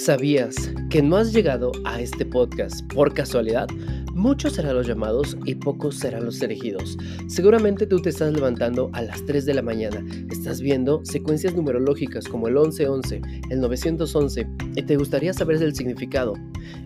¿Sabías que no has llegado a este podcast por casualidad? Muchos serán los llamados y pocos serán los elegidos. Seguramente tú te estás levantando a las 3 de la mañana, estás viendo secuencias numerológicas como el 1111, el 911 y te gustaría saber el significado.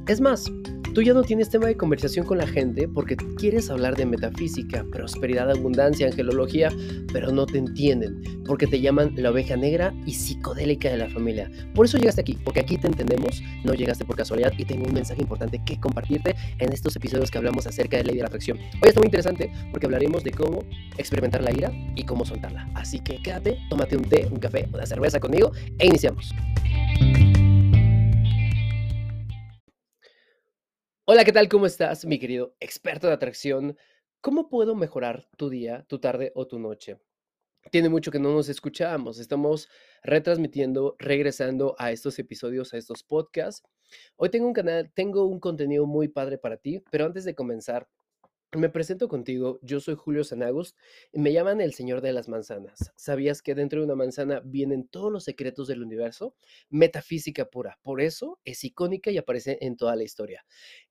Es más, Tú ya no tienes tema de conversación con la gente porque quieres hablar de metafísica, prosperidad, abundancia, angelología, pero no te entienden porque te llaman la oveja negra y psicodélica de la familia. Por eso llegaste aquí, porque aquí te entendemos, no llegaste por casualidad y tengo un mensaje importante que compartirte en estos episodios que hablamos acerca de la ley de la atracción. Hoy está muy interesante porque hablaremos de cómo experimentar la ira y cómo soltarla. Así que quédate, tómate un té, un café, una cerveza conmigo e iniciamos. Hola, ¿qué tal? ¿Cómo estás, mi querido experto de atracción? ¿Cómo puedo mejorar tu día, tu tarde o tu noche? Tiene mucho que no nos escuchábamos. Estamos retransmitiendo, regresando a estos episodios, a estos podcasts. Hoy tengo un canal, tengo un contenido muy padre para ti, pero antes de comenzar, me presento contigo, yo soy Julio Sanagos y me llaman el Señor de las Manzanas. ¿Sabías que dentro de una manzana vienen todos los secretos del universo? Metafísica pura, por eso es icónica y aparece en toda la historia.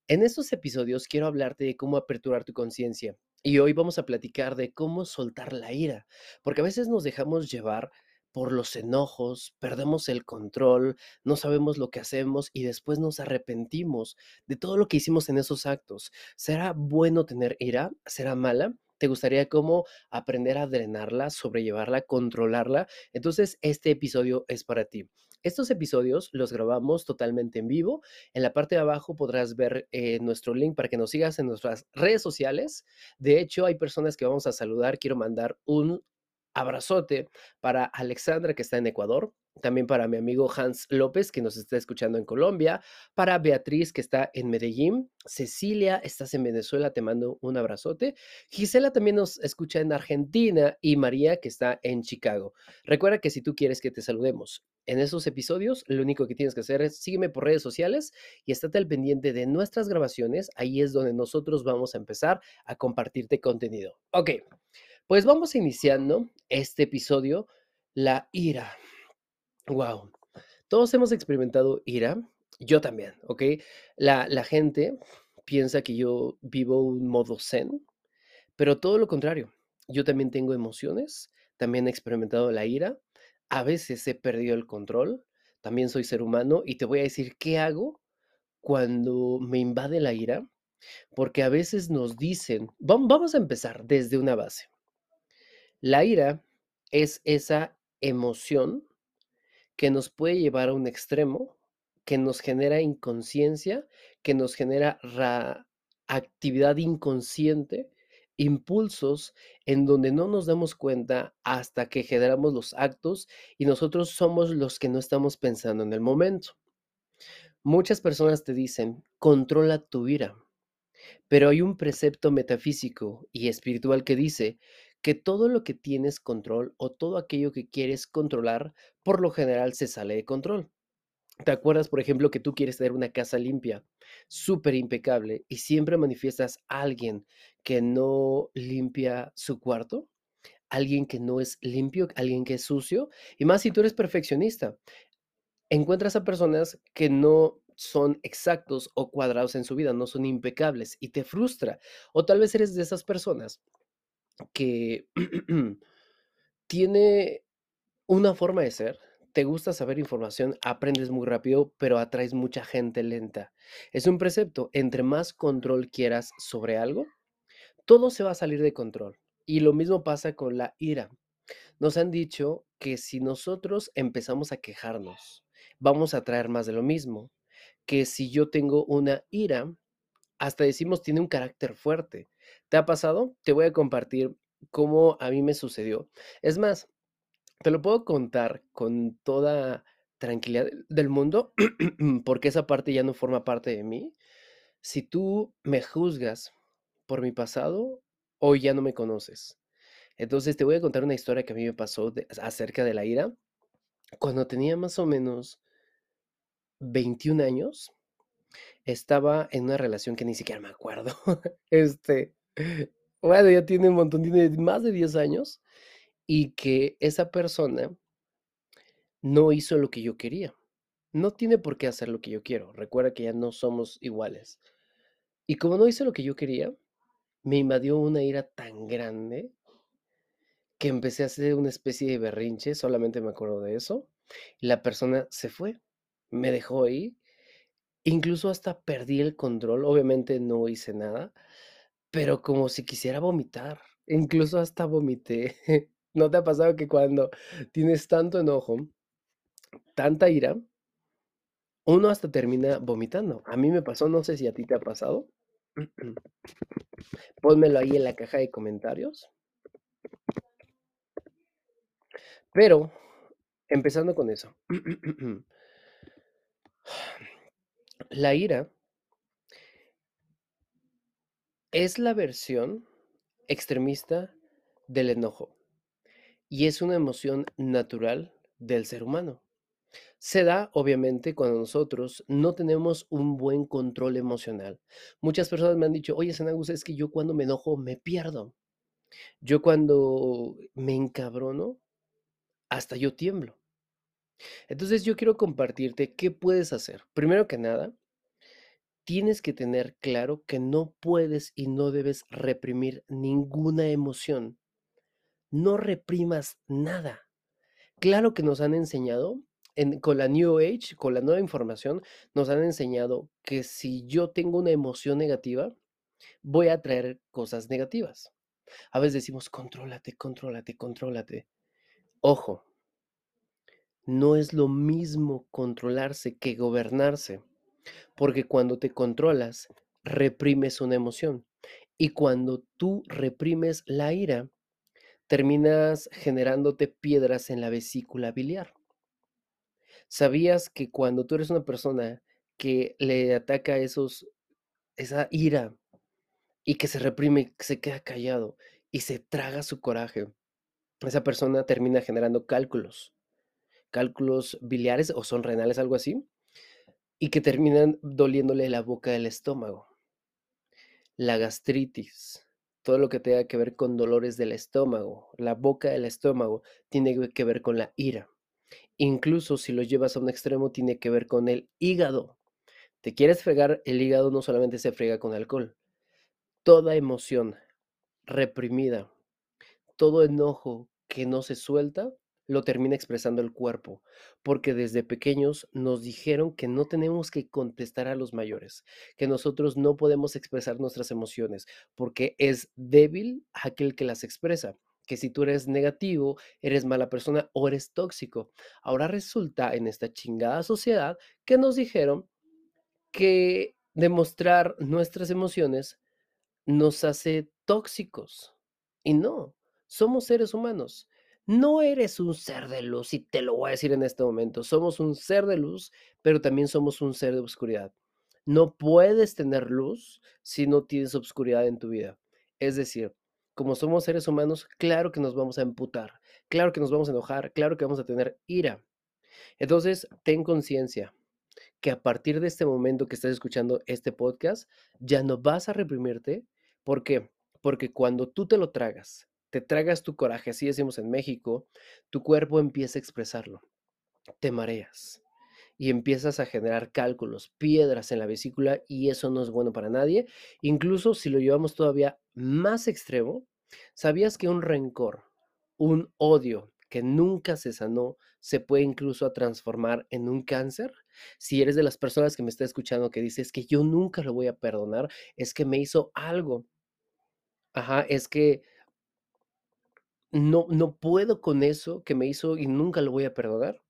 En estos episodios quiero hablarte de cómo aperturar tu conciencia y hoy vamos a platicar de cómo soltar la ira, porque a veces nos dejamos llevar por los enojos, perdemos el control, no sabemos lo que hacemos y después nos arrepentimos de todo lo que hicimos en esos actos. ¿Será bueno tener ira? ¿Será mala? ¿Te gustaría cómo aprender a drenarla, sobrellevarla, controlarla? Entonces, este episodio es para ti. Estos episodios los grabamos totalmente en vivo. En la parte de abajo podrás ver eh, nuestro link para que nos sigas en nuestras redes sociales. De hecho, hay personas que vamos a saludar. Quiero mandar un abrazote para Alexandra, que está en Ecuador, también para mi amigo Hans López, que nos está escuchando en Colombia, para Beatriz, que está en Medellín, Cecilia, estás en Venezuela, te mando un abrazote. Gisela también nos escucha en Argentina y María, que está en Chicago. Recuerda que si tú quieres que te saludemos en esos episodios, lo único que tienes que hacer es sígueme por redes sociales y estate al pendiente de nuestras grabaciones. Ahí es donde nosotros vamos a empezar a compartirte contenido. Ok. Pues vamos iniciando este episodio, la ira. Wow. Todos hemos experimentado ira, yo también, ¿ok? La, la gente piensa que yo vivo un modo zen, pero todo lo contrario. Yo también tengo emociones, también he experimentado la ira, a veces he perdido el control, también soy ser humano y te voy a decir qué hago cuando me invade la ira, porque a veces nos dicen, vamos a empezar desde una base. La ira es esa emoción que nos puede llevar a un extremo, que nos genera inconsciencia, que nos genera actividad inconsciente, impulsos en donde no nos damos cuenta hasta que generamos los actos y nosotros somos los que no estamos pensando en el momento. Muchas personas te dicen, controla tu ira, pero hay un precepto metafísico y espiritual que dice que todo lo que tienes control o todo aquello que quieres controlar, por lo general se sale de control. ¿Te acuerdas, por ejemplo, que tú quieres tener una casa limpia, súper impecable, y siempre manifiestas a alguien que no limpia su cuarto? Alguien que no es limpio, alguien que es sucio, y más si tú eres perfeccionista. Encuentras a personas que no son exactos o cuadrados en su vida, no son impecables y te frustra. O tal vez eres de esas personas que tiene una forma de ser, te gusta saber información, aprendes muy rápido, pero atraes mucha gente lenta. Es un precepto, entre más control quieras sobre algo, todo se va a salir de control. Y lo mismo pasa con la ira. Nos han dicho que si nosotros empezamos a quejarnos, vamos a traer más de lo mismo. Que si yo tengo una ira, hasta decimos tiene un carácter fuerte. ¿Te ha pasado? Te voy a compartir cómo a mí me sucedió. Es más, te lo puedo contar con toda tranquilidad del mundo, porque esa parte ya no forma parte de mí. Si tú me juzgas por mi pasado, hoy ya no me conoces. Entonces te voy a contar una historia que a mí me pasó acerca de la ira. Cuando tenía más o menos 21 años, estaba en una relación que ni siquiera me acuerdo. este, bueno, ya tiene un montón, tiene más de 10 años y que esa persona no hizo lo que yo quería. no tiene por qué hacer lo que yo quiero. Recuerda que ya no somos iguales. Y como no hice lo que yo quería, me invadió una ira tan grande que empecé a hacer una especie de berrinche, solamente me acuerdo de eso. Y la persona se fue, me dejó ahí. Incluso hasta perdí el control. Obviamente no hice nada, pero como si quisiera vomitar. Incluso hasta vomité. ¿No te ha pasado que cuando tienes tanto enojo, tanta ira, uno hasta termina vomitando? A mí me pasó, no sé si a ti te ha pasado. Pónmelo ahí en la caja de comentarios. Pero, empezando con eso. La ira es la versión extremista del enojo y es una emoción natural del ser humano. Se da, obviamente, cuando nosotros no tenemos un buen control emocional. Muchas personas me han dicho, oye, Sanagus, es que yo cuando me enojo me pierdo. Yo cuando me encabrono, hasta yo tiemblo. Entonces yo quiero compartirte qué puedes hacer. Primero que nada, tienes que tener claro que no puedes y no debes reprimir ninguna emoción. No reprimas nada. Claro que nos han enseñado, con la New Age, con la nueva información, nos han enseñado que si yo tengo una emoción negativa, voy a traer cosas negativas. A veces decimos, contrólate, contrólate, contrólate. Ojo, no es lo mismo controlarse que gobernarse, porque cuando te controlas, reprimes una emoción. Y cuando tú reprimes la ira, terminas generándote piedras en la vesícula biliar. ¿Sabías que cuando tú eres una persona que le ataca esos, esa ira y que se reprime, se queda callado y se traga su coraje, esa persona termina generando cálculos, cálculos biliares o son renales, algo así, y que terminan doliéndole la boca del estómago. La gastritis, todo lo que tenga que ver con dolores del estómago, la boca del estómago, tiene que ver con la ira. Incluso si lo llevas a un extremo, tiene que ver con el hígado. Te quieres fregar, el hígado no solamente se frega con alcohol. Toda emoción reprimida, todo enojo que no se suelta, lo termina expresando el cuerpo, porque desde pequeños nos dijeron que no tenemos que contestar a los mayores, que nosotros no podemos expresar nuestras emociones, porque es débil aquel que las expresa, que si tú eres negativo, eres mala persona o eres tóxico. Ahora resulta en esta chingada sociedad que nos dijeron que demostrar nuestras emociones nos hace tóxicos. Y no, somos seres humanos. No eres un ser de luz, y te lo voy a decir en este momento. Somos un ser de luz, pero también somos un ser de oscuridad. No puedes tener luz si no tienes oscuridad en tu vida. Es decir, como somos seres humanos, claro que nos vamos a emputar, claro que nos vamos a enojar, claro que vamos a tener ira. Entonces, ten conciencia que a partir de este momento que estás escuchando este podcast, ya no vas a reprimirte. ¿Por qué? Porque cuando tú te lo tragas, te tragas tu coraje, así decimos en México, tu cuerpo empieza a expresarlo, te mareas y empiezas a generar cálculos, piedras en la vesícula y eso no es bueno para nadie. Incluso si lo llevamos todavía más extremo, ¿sabías que un rencor, un odio que nunca se sanó, se puede incluso transformar en un cáncer? Si eres de las personas que me está escuchando que dices que yo nunca lo voy a perdonar, es que me hizo algo. Ajá, es que no, no puedo con eso que me hizo y nunca lo voy a perdonar.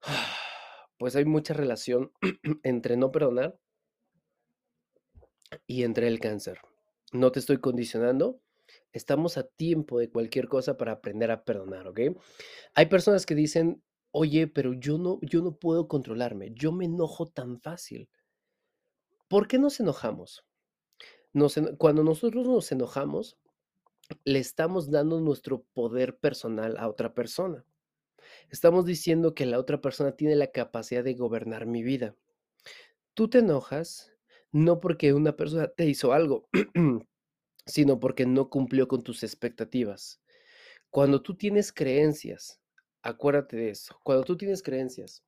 Pues hay mucha relación entre no perdonar y entre el cáncer. No te estoy condicionando. Estamos a tiempo de cualquier cosa para aprender a perdonar, ¿ok? Hay personas que dicen, oye, pero yo no, yo no puedo controlarme. Yo me enojo tan fácil. ¿Por qué nos enojamos? cuando nosotros nos enojamos, le estamos dando nuestro poder personal a otra persona. Estamos diciendo que la otra persona tiene la capacidad de gobernar mi vida. Tú te enojas no porque una persona te hizo algo, sino porque no cumplió con tus expectativas. Cuando tú tienes creencias, acuérdate de eso, cuando tú tienes creencias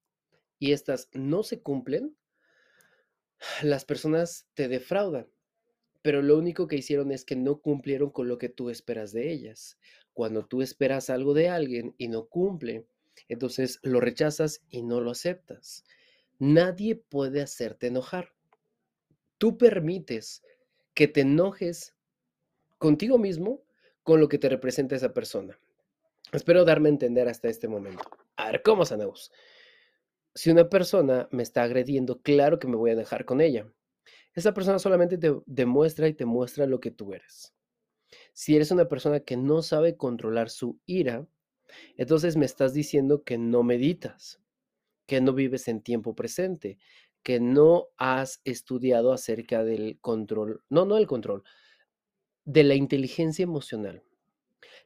y estas no se cumplen, las personas te defraudan, pero lo único que hicieron es que no cumplieron con lo que tú esperas de ellas. Cuando tú esperas algo de alguien y no cumple, entonces lo rechazas y no lo aceptas. Nadie puede hacerte enojar. Tú permites que te enojes contigo mismo con lo que te representa esa persona. Espero darme a entender hasta este momento. A ver, ¿cómo sanamos? Si una persona me está agrediendo, claro que me voy a dejar con ella. Esa persona solamente te demuestra y te muestra lo que tú eres. Si eres una persona que no sabe controlar su ira, entonces me estás diciendo que no meditas, que no vives en tiempo presente, que no has estudiado acerca del control, no, no del control, de la inteligencia emocional.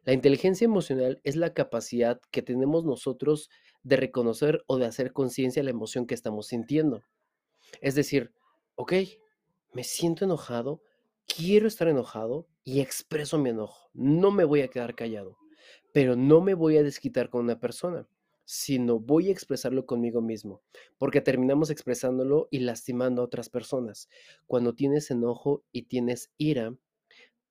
La inteligencia emocional es la capacidad que tenemos nosotros de reconocer o de hacer conciencia de la emoción que estamos sintiendo. Es decir, ok, me siento enojado, quiero estar enojado y expreso mi enojo. No me voy a quedar callado, pero no me voy a desquitar con una persona, sino voy a expresarlo conmigo mismo, porque terminamos expresándolo y lastimando a otras personas. Cuando tienes enojo y tienes ira,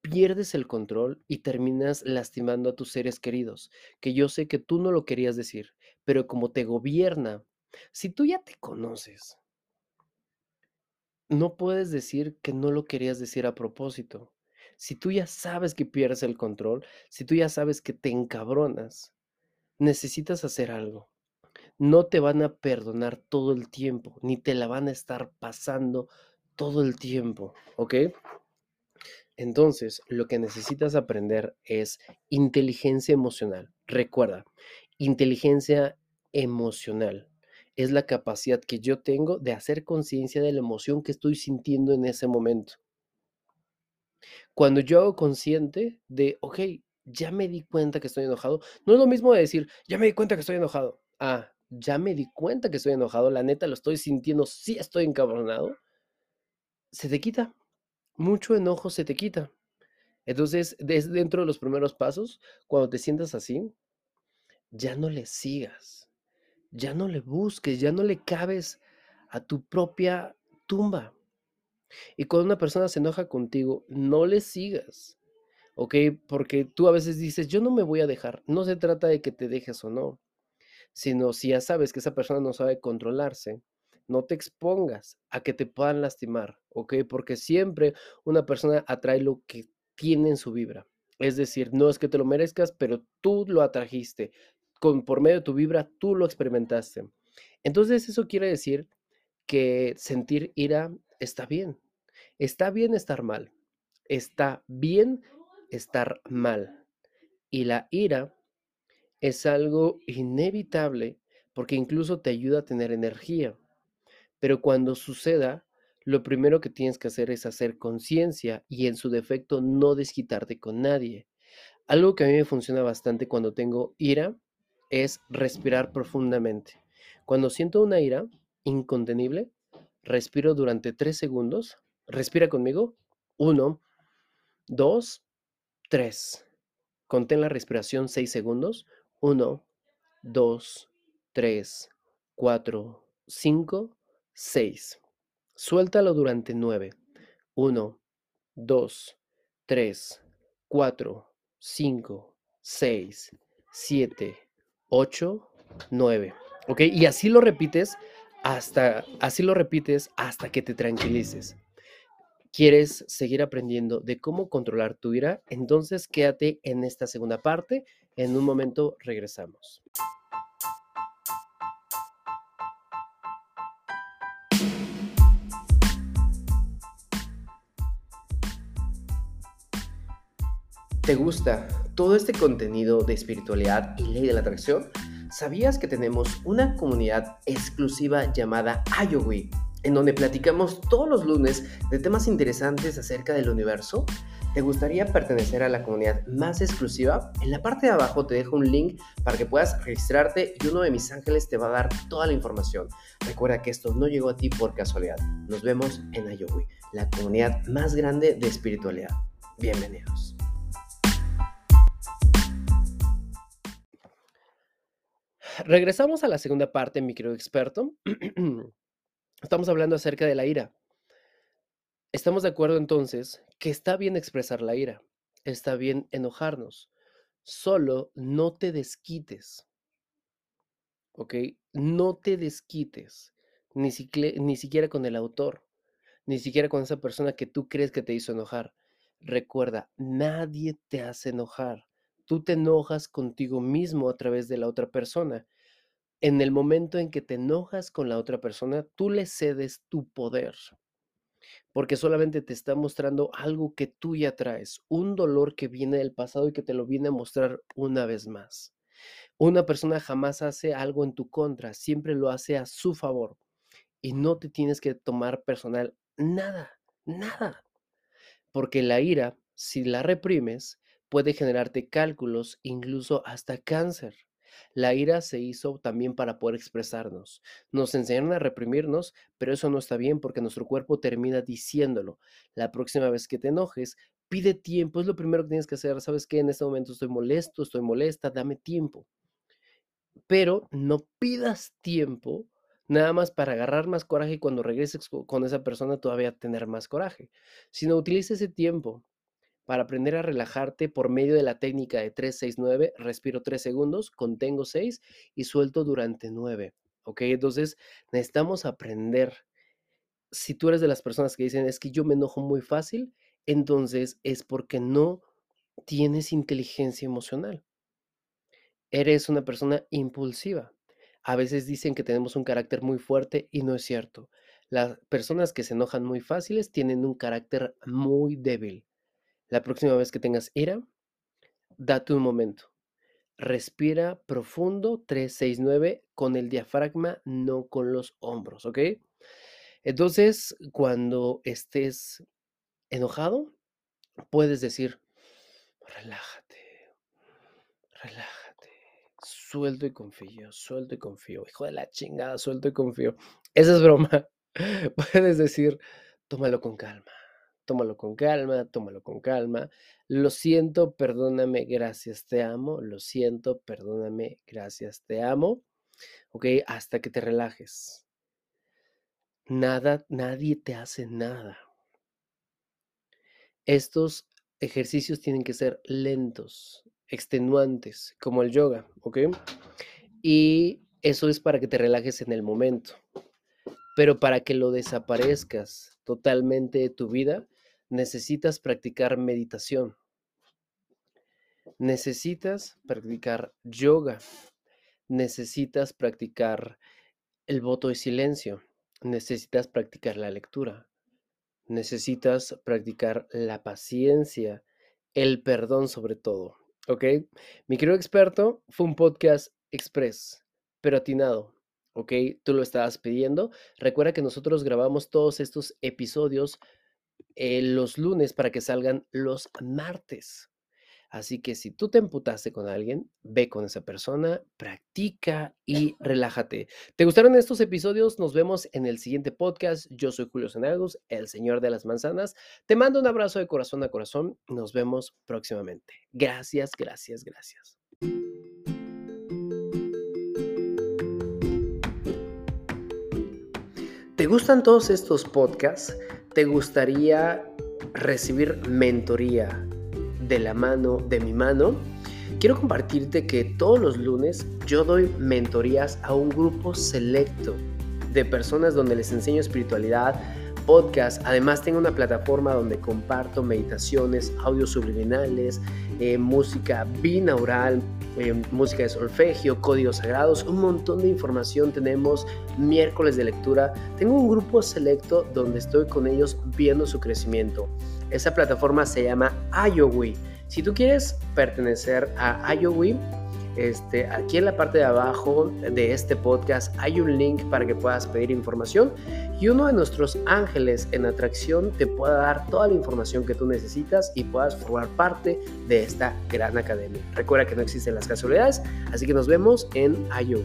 pierdes el control y terminas lastimando a tus seres queridos, que yo sé que tú no lo querías decir, pero como te gobierna, si tú ya te conoces, no puedes decir que no lo querías decir a propósito. Si tú ya sabes que pierdes el control, si tú ya sabes que te encabronas, necesitas hacer algo. No te van a perdonar todo el tiempo, ni te la van a estar pasando todo el tiempo, ¿ok? Entonces, lo que necesitas aprender es inteligencia emocional. Recuerda, inteligencia emocional es la capacidad que yo tengo de hacer conciencia de la emoción que estoy sintiendo en ese momento. Cuando yo hago consciente de, ok, ya me di cuenta que estoy enojado, no es lo mismo de decir, ya me di cuenta que estoy enojado. Ah, ya me di cuenta que estoy enojado, la neta lo estoy sintiendo, sí estoy encabronado. Se te quita, mucho enojo se te quita. Entonces, desde dentro de los primeros pasos, cuando te sientas así, ya no le sigas ya no le busques, ya no le cabes a tu propia tumba. Y cuando una persona se enoja contigo, no le sigas, ¿ok? Porque tú a veces dices, yo no me voy a dejar. No se trata de que te dejes o no, sino si ya sabes que esa persona no sabe controlarse, no te expongas a que te puedan lastimar, ¿ok? Porque siempre una persona atrae lo que tiene en su vibra. Es decir, no es que te lo merezcas, pero tú lo atrajiste, por medio de tu vibra, tú lo experimentaste. Entonces eso quiere decir que sentir ira está bien. Está bien estar mal. Está bien estar mal. Y la ira es algo inevitable porque incluso te ayuda a tener energía. Pero cuando suceda, lo primero que tienes que hacer es hacer conciencia y en su defecto no desquitarte con nadie. Algo que a mí me funciona bastante cuando tengo ira es respirar profundamente. Cuando siento una ira incontenible, respiro durante tres segundos. Respira conmigo. Uno, dos, tres. Contén la respiración seis segundos. Uno, dos, tres, cuatro, cinco, seis. Suéltalo durante nueve. Uno, dos, tres, cuatro, cinco, seis, siete, 8, 9. ¿Ok? Y así lo repites hasta, así lo repites hasta que te tranquilices. ¿Quieres seguir aprendiendo de cómo controlar tu ira? Entonces quédate en esta segunda parte. En un momento regresamos. ¿Te gusta todo este contenido de espiritualidad y ley de la atracción? ¿Sabías que tenemos una comunidad exclusiva llamada Ayowi, en donde platicamos todos los lunes de temas interesantes acerca del universo? ¿Te gustaría pertenecer a la comunidad más exclusiva? En la parte de abajo te dejo un link para que puedas registrarte y uno de mis ángeles te va a dar toda la información. Recuerda que esto no llegó a ti por casualidad. Nos vemos en Ayowi, la comunidad más grande de espiritualidad. Bienvenidos. Regresamos a la segunda parte, mi experto. Estamos hablando acerca de la ira. Estamos de acuerdo entonces que está bien expresar la ira, está bien enojarnos, solo no te desquites, ¿ok? No te desquites, ni siquiera con el autor, ni siquiera con esa persona que tú crees que te hizo enojar. Recuerda, nadie te hace enojar. Tú te enojas contigo mismo a través de la otra persona. En el momento en que te enojas con la otra persona, tú le cedes tu poder porque solamente te está mostrando algo que tú ya traes, un dolor que viene del pasado y que te lo viene a mostrar una vez más. Una persona jamás hace algo en tu contra, siempre lo hace a su favor y no te tienes que tomar personal nada, nada. Porque la ira, si la reprimes, puede generarte cálculos, incluso hasta cáncer. La ira se hizo también para poder expresarnos. Nos enseñaron a reprimirnos, pero eso no está bien porque nuestro cuerpo termina diciéndolo. La próxima vez que te enojes, pide tiempo, es lo primero que tienes que hacer. ¿Sabes qué? En este momento estoy molesto, estoy molesta, dame tiempo. Pero no pidas tiempo nada más para agarrar más coraje y cuando regreses con esa persona todavía tener más coraje, sino utilice ese tiempo para aprender a relajarte por medio de la técnica de 369, respiro 3 segundos, contengo 6 y suelto durante 9. ¿Ok? Entonces necesitamos aprender. Si tú eres de las personas que dicen es que yo me enojo muy fácil, entonces es porque no tienes inteligencia emocional. Eres una persona impulsiva. A veces dicen que tenemos un carácter muy fuerte y no es cierto. Las personas que se enojan muy fáciles tienen un carácter muy débil. La próxima vez que tengas ira, date un momento. Respira profundo, 3, 6, 9, con el diafragma, no con los hombros, ¿ok? Entonces, cuando estés enojado, puedes decir, relájate, relájate, suelto y confío, suelto y confío, hijo de la chingada, suelto y confío. Esa es broma. Puedes decir, tómalo con calma tómalo con calma, tómalo con calma. Lo siento, perdóname, gracias, te amo. Lo siento, perdóname, gracias, te amo. Ok, hasta que te relajes. Nada, nadie te hace nada. Estos ejercicios tienen que ser lentos, extenuantes, como el yoga, ¿ok? Y eso es para que te relajes en el momento. Pero para que lo desaparezcas totalmente de tu vida, necesitas practicar meditación. Necesitas practicar yoga. Necesitas practicar el voto de silencio. Necesitas practicar la lectura. Necesitas practicar la paciencia, el perdón sobre todo. ¿Ok? Mi querido experto fue un podcast express, pero atinado. ¿Ok? Tú lo estabas pidiendo. Recuerda que nosotros grabamos todos estos episodios eh, los lunes para que salgan los martes. Así que si tú te emputaste con alguien, ve con esa persona, practica y relájate. ¿Te gustaron estos episodios? Nos vemos en el siguiente podcast. Yo soy Julio Senagos, el señor de las manzanas. Te mando un abrazo de corazón a corazón. Nos vemos próximamente. Gracias, gracias, gracias. ¿Te gustan todos estos podcasts? ¿Te gustaría recibir mentoría de la mano, de mi mano? Quiero compartirte que todos los lunes yo doy mentorías a un grupo selecto de personas donde les enseño espiritualidad, podcast. Además tengo una plataforma donde comparto meditaciones, audios subliminales, eh, música binaural, eh, música de solfegio, códigos sagrados, un montón de información tenemos miércoles de lectura. Tengo un grupo selecto donde estoy con ellos viendo su crecimiento. Esa plataforma se llama IOWI. Si tú quieres pertenecer a IOWI, este, aquí en la parte de abajo de este podcast hay un link para que puedas pedir información y uno de nuestros ángeles en atracción te pueda dar toda la información que tú necesitas y puedas formar parte de esta gran academia. Recuerda que no existen las casualidades, así que nos vemos en IOU.